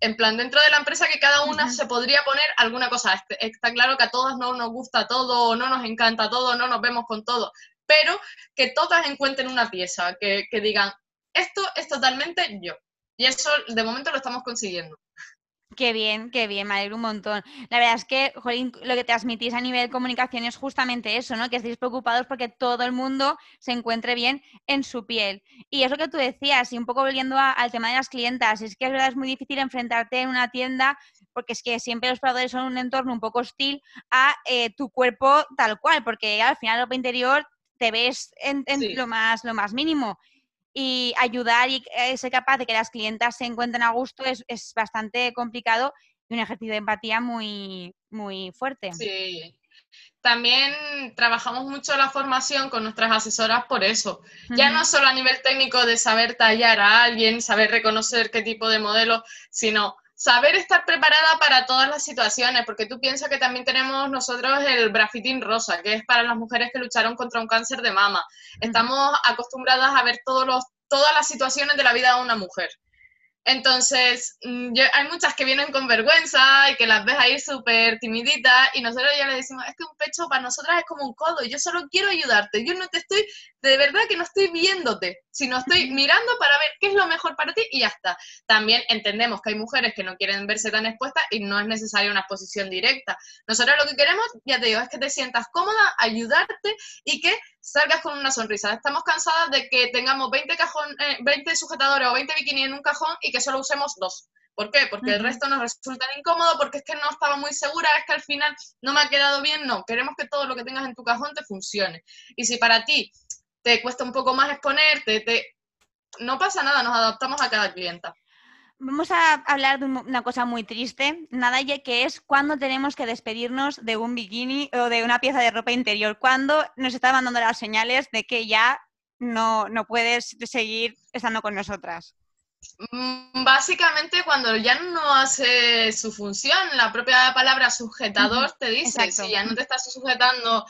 En plan, dentro de la empresa que cada una se podría poner alguna cosa. Está claro que a todas no nos gusta todo, no nos encanta todo, no nos vemos con todo, pero que todas encuentren una pieza, que, que digan, esto es totalmente yo. Y eso de momento lo estamos consiguiendo. Qué bien, qué bien, me alegro un montón. La verdad es que, lo que transmitís a nivel comunicación es justamente eso, ¿no? Que estéis preocupados porque todo el mundo se encuentre bien en su piel. Y eso que tú decías, y un poco volviendo al tema de las clientas, es que es verdad, es muy difícil enfrentarte en una tienda porque es que siempre los proveedores son un entorno un poco hostil a eh, tu cuerpo tal cual, porque al final ropa interior te ves en, lo, más, lo más mínimo y ayudar y eh, ser capaz de que las clientas se encuentren a gusto es, es bastante complicado y un ejercicio de empatía muy, muy fuerte. Sí, también trabajamos mucho la formación con nuestras asesoras por eso. Ya no solo a nivel técnico de saber tallar a alguien, saber reconocer qué tipo de modelo, sino saber estar preparada para todas las situaciones, porque tú piensas que también tenemos nosotros el brafitín rosa, que es para las mujeres que lucharon contra un cáncer de mama. Estamos acostumbradas a ver todos los, todas las situaciones de la vida de una mujer. Entonces, mm, hay muchas que vienen con vergüenza y que las ves ahí súper timiditas y nosotros ya le decimos, es que un pecho para nosotras es como un codo, yo solo quiero ayudarte, yo no te estoy, de verdad que no estoy viéndote, sino estoy mirando para ver qué es lo mejor para ti y ya está. También entendemos que hay mujeres que no quieren verse tan expuestas y no es necesaria una exposición directa. Nosotros lo que queremos, ya te digo, es que te sientas cómoda, ayudarte y que salgas con una sonrisa. Estamos cansadas de que tengamos 20, cajón, 20 eh, sujetadores o 20 bikinis en un cajón y que solo usemos dos. ¿Por qué? Porque el resto nos resulta incómodo, porque es que no estaba muy segura, es que al final no me ha quedado bien. No, queremos que todo lo que tengas en tu cajón te funcione. Y si para ti te cuesta un poco más exponerte, te... no pasa nada, nos adaptamos a cada clienta. Vamos a hablar de una cosa muy triste, nada que es cuando tenemos que despedirnos de un bikini o de una pieza de ropa interior, cuando nos está mandando las señales de que ya no, no puedes seguir estando con nosotras. Mm, básicamente cuando ya no hace su función, la propia palabra sujetador te dice, si ya no te estás sujetando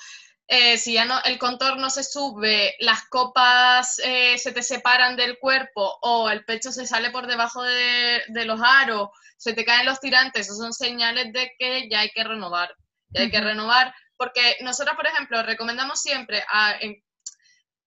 eh, si ya no, el contorno se sube, las copas eh, se te separan del cuerpo o el pecho se sale por debajo de, los aros, se te caen los tirantes, esos son señales de que ya hay que renovar. Ya hay que renovar, porque nosotros, por ejemplo, recomendamos siempre,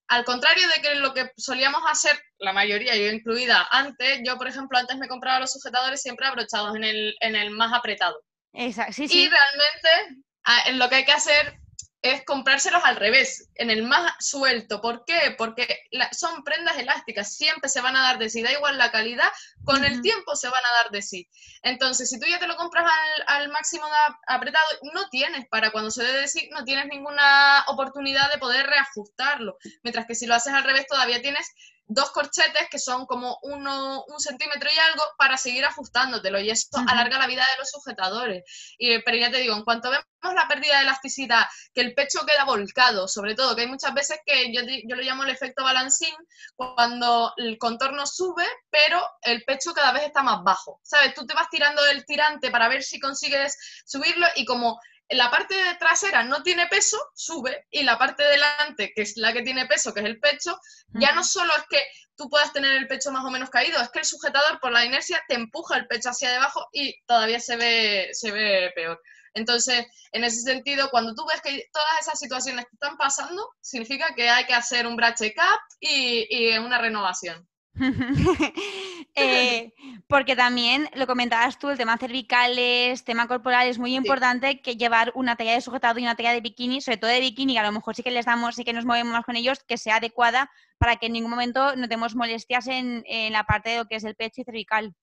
al contrario de que lo que solíamos hacer, la mayoría, yo incluida, antes, yo, por ejemplo, antes me compraba los sujetadores siempre abrochados en el, en el más apretado. Exacto, sí, sí. Y realmente, lo que hay que hacer es comprárselos al revés, en el más suelto. ¿Por qué? Porque son prendas elásticas, siempre se van a dar de sí, da igual la calidad, con el tiempo se van a dar de sí. Entonces, si tú ya te lo compras al, máximo apretado, no tienes, para cuando se dé de sí, no tienes ninguna oportunidad de poder reajustarlo. Mientras que si lo haces al revés, todavía tienes dos corchetes que son como uno, un centímetro y algo para seguir ajustándotelo y eso alarga la vida de los sujetadores. Y, pero ya te digo, en cuanto vemos la pérdida de elasticidad, que el pecho queda volcado, sobre todo, que hay muchas veces que yo, yo lo llamo el efecto balancín, cuando el contorno sube, pero el pecho cada vez está más bajo. ¿Sabes? Tú te vas tirando del tirante para ver si consigues subirlo y como la parte trasera no tiene peso, sube, y la parte delante, que es la que tiene peso, que es el pecho, ya no solo es que tú puedas tener el pecho más o menos caído, es que el sujetador por la inercia te empuja el pecho hacia debajo y todavía se ve, se ve peor. Entonces, en ese sentido, cuando tú ves que todas esas situaciones que están pasando, significa que hay que hacer un bra check-up y, y una renovación. Eh, porque también lo comentabas tú, el tema cervicales, tema corporal, es muy importante que llevar una talla de sujetado y una talla de bikini, sobre todo de bikini, que a lo mejor sí que les damos, sí que nos movemos más con ellos, que sea adecuada para que en ningún momento no tengamos molestias en, en la parte de lo que es el pecho y cervical.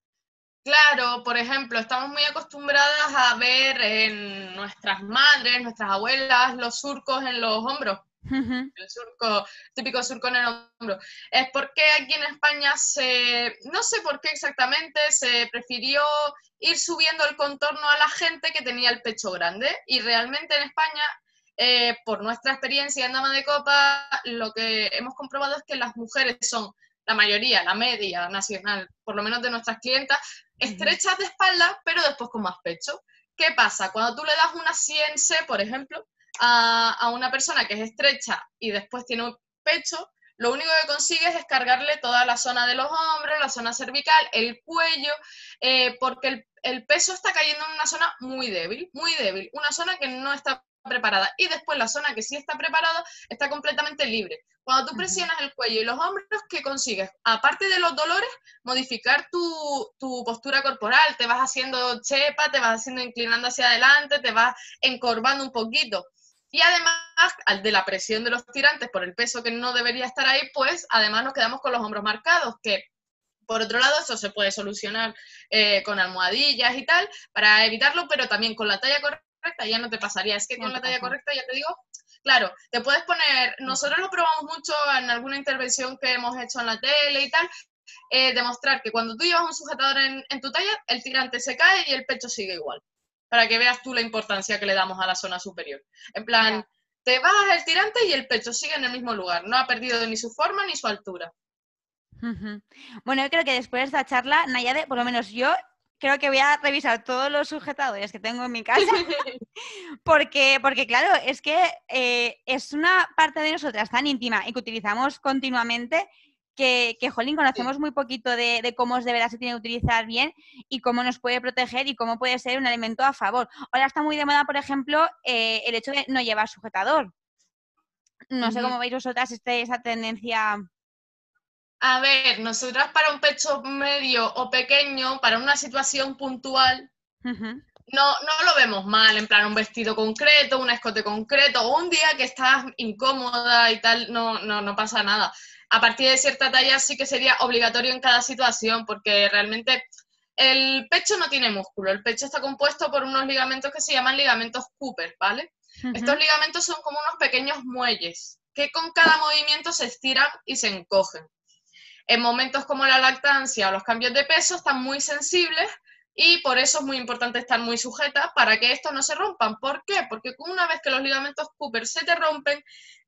Claro, por ejemplo, estamos muy acostumbradas a ver en nuestras madres, nuestras abuelas, los surcos en los hombros el surco, típico surco en el hombro. Es porque aquí en España se, no sé por qué exactamente, se prefirió ir subiendo el contorno a la gente que tenía el pecho grande y realmente en España, eh, por nuestra experiencia en Dama de Copa, lo que hemos comprobado es que las mujeres son la mayoría, la media nacional, por lo menos de nuestras clientas, estrechas de espalda, pero después con más pecho. ¿Qué pasa? Cuando tú le das una 100C, por ejemplo, a, una persona que es estrecha y después tiene un pecho, lo único que consigues es cargarle toda la zona de los hombros, la zona cervical, el cuello, eh, porque el, el, peso está cayendo en una zona muy débil, muy débil, una zona que no está preparada. Y después la zona que sí está preparada está completamente libre. Cuando tú presionas el cuello y los hombros, ¿qué consigues? Aparte de los dolores, modificar tu, tu, postura corporal. Te vas haciendo chepa, te vas haciendo inclinando hacia adelante, te vas encorvando un poquito. Y además, al de la presión de los tirantes por el peso que no debería estar ahí, pues además nos quedamos con los hombros marcados, que por otro lado, eso se puede solucionar eh, con almohadillas y tal, para evitarlo, pero también con la talla correcta ya no te pasaría. Es que con la talla correcta, ya te digo, claro, te puedes poner, nosotros lo probamos mucho en alguna intervención que hemos hecho en la tele y tal, eh, demostrar que cuando tú llevas un sujetador en, en tu talla, el tirante se cae y el pecho sigue igual para que veas tú la importancia que le damos a la zona superior. En plan, te bajas el tirante y el pecho sigue en el mismo lugar, no ha perdido ni su forma ni su altura. Bueno, yo creo que después de esta charla, Nayade, por lo menos yo creo que voy a revisar todos los sujetadores que tengo en mi casa, porque, porque claro, es que eh, es una parte de nosotras tan íntima y que utilizamos continuamente que, que jolín, conocemos muy poquito de, cómo de verdad se tiene que utilizar bien y cómo nos puede proteger y cómo puede ser un elemento a favor. Ahora está muy de moda, por ejemplo, eh, el hecho de no llevar sujetador. No sé cómo veis vosotras este, esa tendencia a ver, nosotras para un pecho medio o pequeño, para una situación puntual, no, no lo vemos mal, en plan un vestido concreto, un escote concreto, o un día que estás incómoda y tal, no, no, no pasa nada. A partir de cierta talla sí que sería obligatorio en cada situación, porque realmente el pecho no tiene músculo, el pecho está compuesto por unos ligamentos que se llaman ligamentos Cooper, ¿vale? Estos ligamentos son como unos pequeños muelles que con cada movimiento se estiran y se encogen en momentos como la lactancia o los cambios de peso están muy sensibles y por eso es muy importante estar muy sujeta para que estos no se rompan. ¿Por qué? Porque una vez que los ligamentos Cooper se te rompen,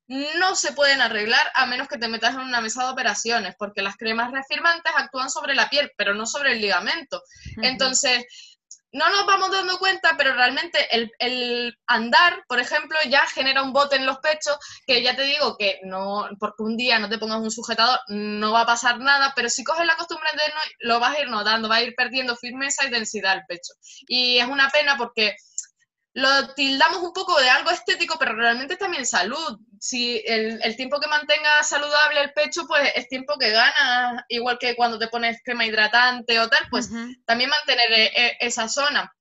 no se pueden arreglar a menos que te metas en una mesa de operaciones, porque las cremas reafirmantes actúan sobre la piel, pero no sobre el ligamento. Entonces, no nos vamos dando cuenta, pero realmente el, andar, por ejemplo, ya genera un bote en los pechos, que ya te digo que no, porque un día no te pongas un sujetador, no va a pasar nada, pero si coges la costumbre de no, lo vas a ir notando, va a ir perdiendo firmeza y densidad el pecho. Y es una pena porque lo tildamos un poco de algo estético, pero realmente es también salud. Si el, tiempo que mantenga saludable el pecho, pues es tiempo que ganas, igual que cuando te pones crema hidratante o tal, pues también mantener e, e, esa zona.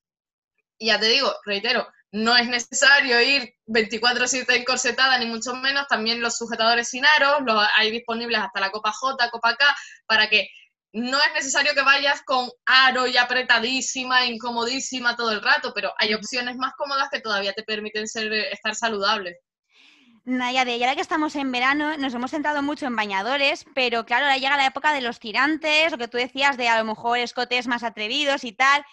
Y ya te digo, reitero, no es necesario ir 24-7 encorsetada, ni mucho menos. También los sujetadores sin aros, los hay disponibles hasta la copa J, copa K, para que no es necesario que vayas con aro y apretadísima, incomodísima todo el rato, pero hay opciones más cómodas que todavía te permiten ser, estar saludable. Naya, de ahora que estamos en verano, nos hemos centrado mucho en bañadores, pero claro, ahora llega la época de los tirantes, lo que tú decías de a lo mejor escotes más atrevidos y tal.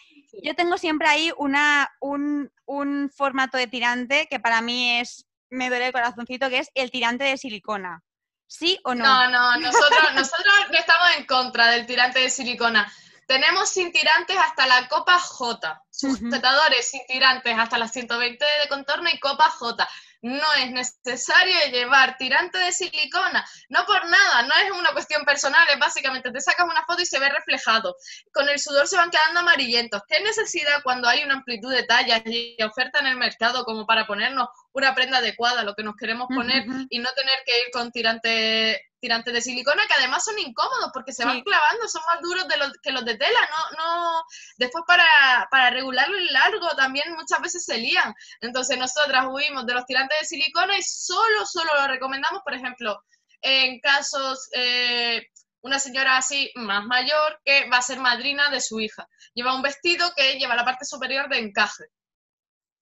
Yo tengo siempre ahí una, un, un formato de tirante que para mí es, me duele el corazoncito, que es el tirante de silicona. ¿Sí o no? No, no, nosotros, nosotros estamos en contra del tirante de silicona. Tenemos sin tirantes hasta la copa J, sujetadores sin tirantes hasta las 120 de contorno y copa J no es necesario llevar tirante de silicona, no por nada, no es una cuestión personal, es básicamente te sacas una foto y se ve reflejado. Con el sudor se van quedando amarillentos. ¿Qué necesidad cuando hay una amplitud de tallas y oferta en el mercado como para ponernos una prenda adecuada, lo que nos queremos poner y no tener que ir con tirante tirantes de silicona que además son incómodos porque se van clavando, son más duros de los, que los de tela, no, no, después para, para regularlo el largo también muchas veces se lían. Entonces nosotras huimos de los tirantes de silicona y solo, solo lo recomendamos, por ejemplo, en casos, eh, una señora así más mayor que va a ser madrina de su hija. Lleva un vestido que lleva la parte superior de encaje.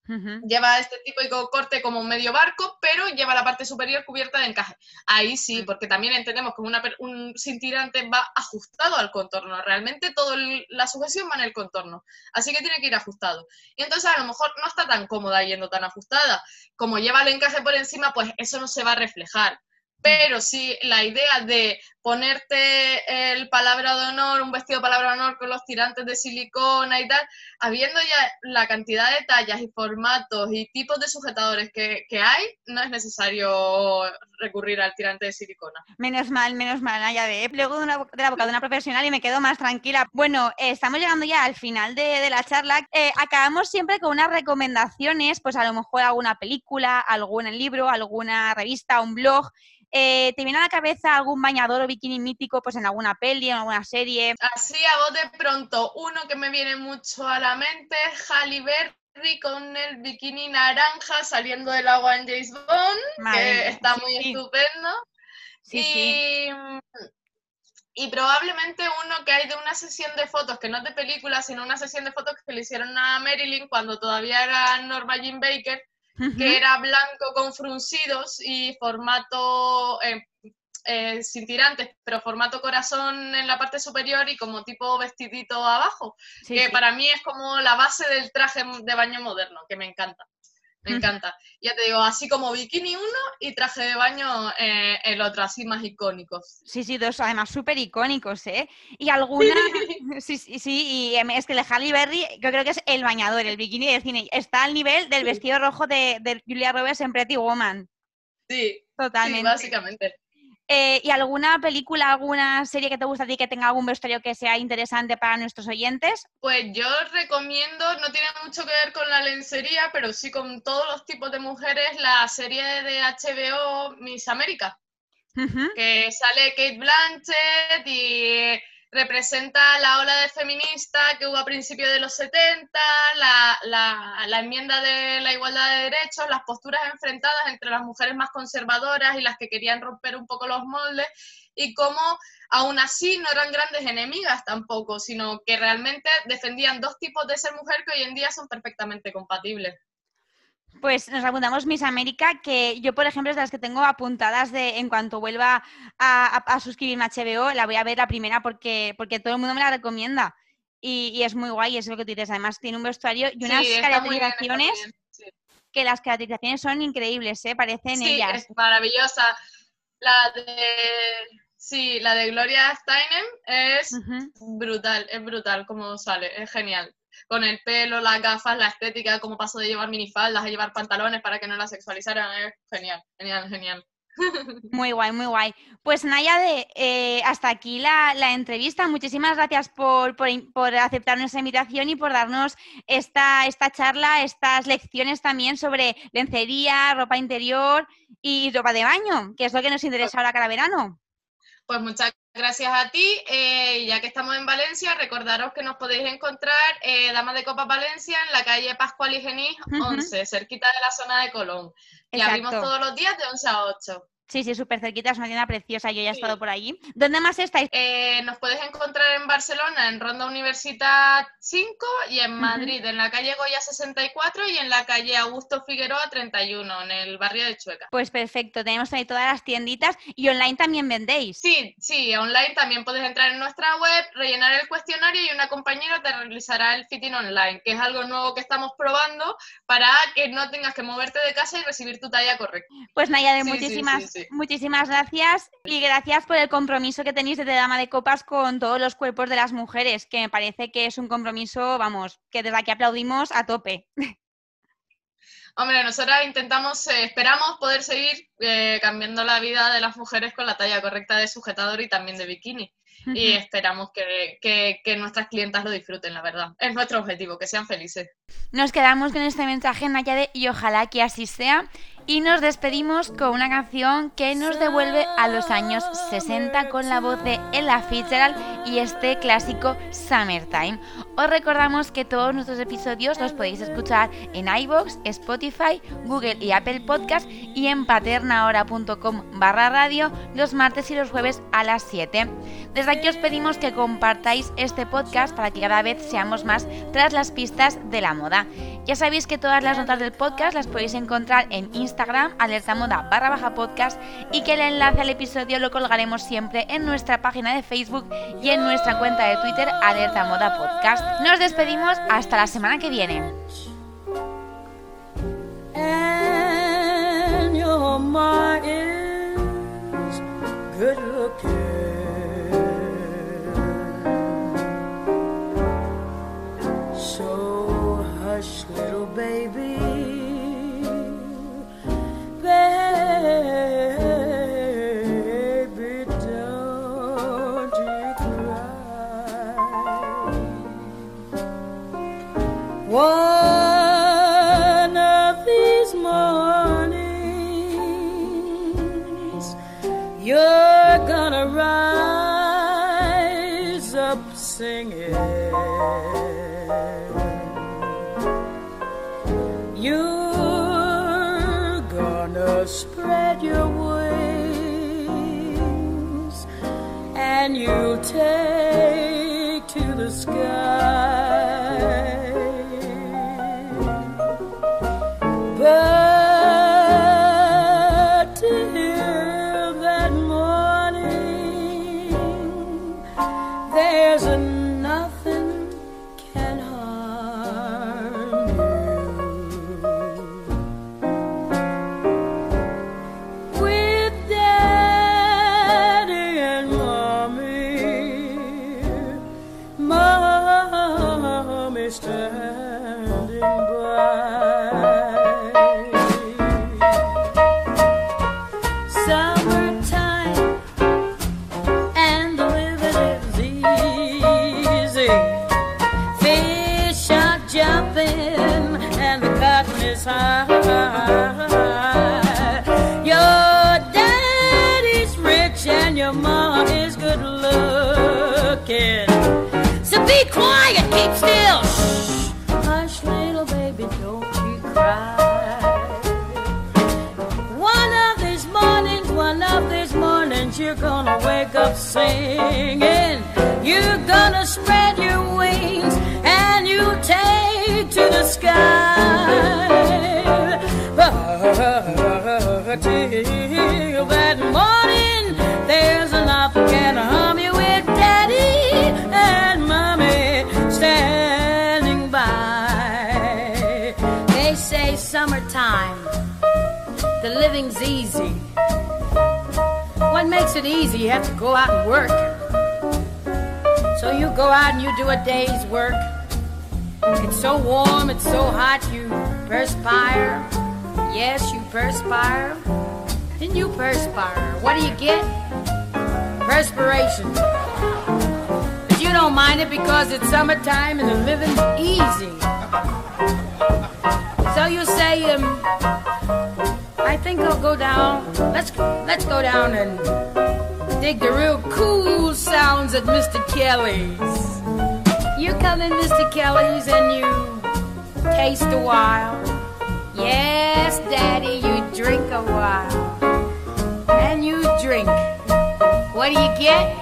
Lleva este tipo de corte como un medio barco, pero lleva la parte superior cubierta de encaje. Ahí sí, porque también entendemos que una, un cintirante va ajustado al contorno. Realmente toda la sujeción va en el contorno. Así que tiene que ir ajustado. Y entonces a lo mejor no está tan cómoda yendo tan ajustada. Como lleva el encaje por encima, pues eso no se va a reflejar. Pero sí, la idea de ponerte el palabra de honor, un vestido de palabra de honor con los tirantes de silicona y tal, habiendo ya la cantidad de tallas y formatos y tipos de sujetadores que, hay, no es necesario recurrir al tirante de silicona. Menos mal, menos mal, ya de plego de, de la boca de una profesional y me quedo más tranquila. Bueno, eh, estamos llegando ya al final de, la charla. Eh, acabamos siempre con unas recomendaciones, pues a lo mejor alguna película, algún libro, alguna revista, un blog eh, ¿Te viene a la cabeza algún bañador o bikini mítico pues en alguna peli, en alguna serie? Así a vos de pronto, uno que me viene mucho a la mente, Halle Berry con el bikini naranja saliendo del agua en James Bond, que está muy estupendo. y, y probablemente uno que hay de una sesión de fotos, que no es de película, sino una sesión de fotos que le hicieron a Marilyn cuando todavía era Norma Jean Baker, que era blanco con fruncidos y formato, eh, eh, sin tirantes, pero formato corazón en la parte superior y como tipo vestidito abajo, que para mí es como la base del traje de baño moderno, que me encanta. Me encanta. Ya te digo, así como bikini uno y traje de baño eh, el otro, así más icónicos. Sí, sí, dos además súper icónicos, ¿eh? Y alguna... sí, sí, sí, y em, es que el de Halle Berry, yo creo que es el bañador, el bikini de cine. Está al nivel del vestido rojo de, de Julia Roberts en Pretty Woman. Sí, totalmente. básicamente. Eh, ¿Y alguna película, alguna serie que te gusta a ti que tenga algún vestuario que sea interesante para nuestros oyentes? Pues yo recomiendo, no tiene mucho que ver con la lencería, pero sí con todos los tipos de mujeres, la serie de HBO Miss América, que sale Kate Blanchett y representa la ola de feminista que hubo a principios de los 70, la, la, enmienda de la igualdad de derechos, las posturas enfrentadas entre las mujeres más conservadoras y las que querían romper un poco los moldes, y cómo aún así no eran grandes enemigas tampoco, sino que realmente defendían dos tipos de ser mujer que hoy en día son perfectamente compatibles. Pues nos apuntamos Miss América, que yo, por ejemplo, es de las que tengo apuntadas de en cuanto vuelva a, suscribirme a HBO, la voy a ver la primera porque, porque todo el mundo me la recomienda. Y, es muy guay, es lo que tú dices. Además, tiene un vestuario y unas caracterizaciones que las caracterizaciones son increíbles, ¿eh? parecen sí, ellas. Es maravillosa. La de sí, la de Gloria Steinem es brutal, es brutal como sale, es genial con el pelo, las gafas, la estética, cómo pasó de llevar minifaldas a llevar pantalones para que no la sexualizaran, es genial, genial, genial. Muy guay, muy guay. Pues Naya, de, eh, hasta aquí la, entrevista. Muchísimas gracias por, por, aceptar nuestra invitación y por darnos esta, esta charla, estas lecciones también sobre lencería, ropa interior y ropa de baño, que es lo que nos interesa ahora cada verano. Pues muchas gracias a ti. Eh, ya que estamos en Valencia, recordaros que nos podéis encontrar eh, Dama de Copa Valencia en la calle Pascual y Genís 11, cerquita de la zona de Colón. Y abrimos todos los días de 11 a 8. Sí, sí, súper cerquita, es una tienda preciosa, yo ya he estado por allí. ¿Dónde más estáis? Eh, nos puedes encontrar en Barcelona, en Ronda Universitat 5, y en Madrid, en la calle Goya 64 y en la calle Augusto Figueroa 31, en el barrio de Chueca. Pues perfecto, tenemos ahí todas las tienditas y online también vendéis. Sí, sí, online también puedes entrar en nuestra web, rellenar el cuestionario y una compañera te realizará el fitting online, que es algo nuevo que estamos probando para que no tengas que moverte de casa y recibir tu talla correcta. Pues Naya, de muchísimas Muchísimas gracias y gracias por el compromiso que tenéis desde Dama de Copas con todos los cuerpos de las mujeres, que me parece que es un compromiso, vamos, que desde aquí aplaudimos a tope. Hombre, nosotros intentamos, eh, esperamos poder seguir eh, cambiando la vida de las mujeres con la talla correcta de sujetador y también de bikini. Y esperamos que, que, nuestras clientas lo disfruten, la verdad. Es nuestro objetivo, que sean felices. Nos quedamos con este mensaje, Nayade, y ojalá que así sea. Y nos despedimos con una canción que nos devuelve a los años 60 con la voz de Ella Fitzgerald y este clásico Summertime. Os recordamos que todos nuestros episodios los podéis escuchar en iVoox, Spotify, Google y Apple Podcast y en paternahora.com barra radio los martes y los jueves a las 7. Desde aquí os pedimos que compartáis este podcast para que cada vez seamos más tras las pistas de la moda. Ya sabéis que todas las notas del podcast las podéis encontrar en Instagram, alerta moda barra baja podcast y que el enlace al episodio lo colgaremos siempre en nuestra página de Facebook y en nuestra cuenta de Twitter, alerta moda podcast. Nos despedimos hasta la semana que viene. hush, little baby. Baby, don't you cry. One of these mornings, you're gonna rise up singing. Your wings and you'll take It's so warm, it's so hot, you perspire. Yes, you perspire. Then you perspire. What do you get? Perspiration. But you don't mind it because it's summertime and the living's easy. So you say, um, I think I'll go down. Let's let's go down and dig the real cool sounds at Mr. Kelly's. You come in Mr. Kelly's and you taste a while. Yes, Daddy, you drink a while. And you drink. What do you get?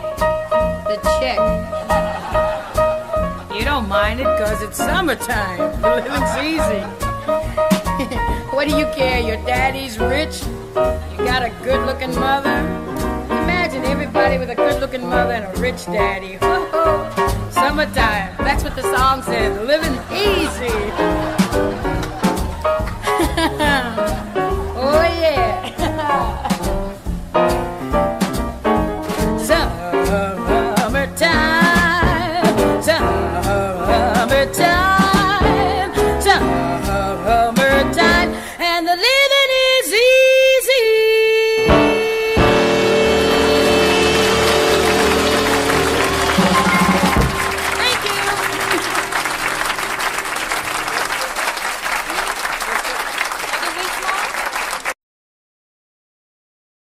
The check. You don't mind it because it's summertime. The living's easy. what do you care? Your daddy's rich? You got a good looking mother? and everybody with a good looking mother and a rich daddy. Ho ho! Summertime. That's what the song says. Living easy.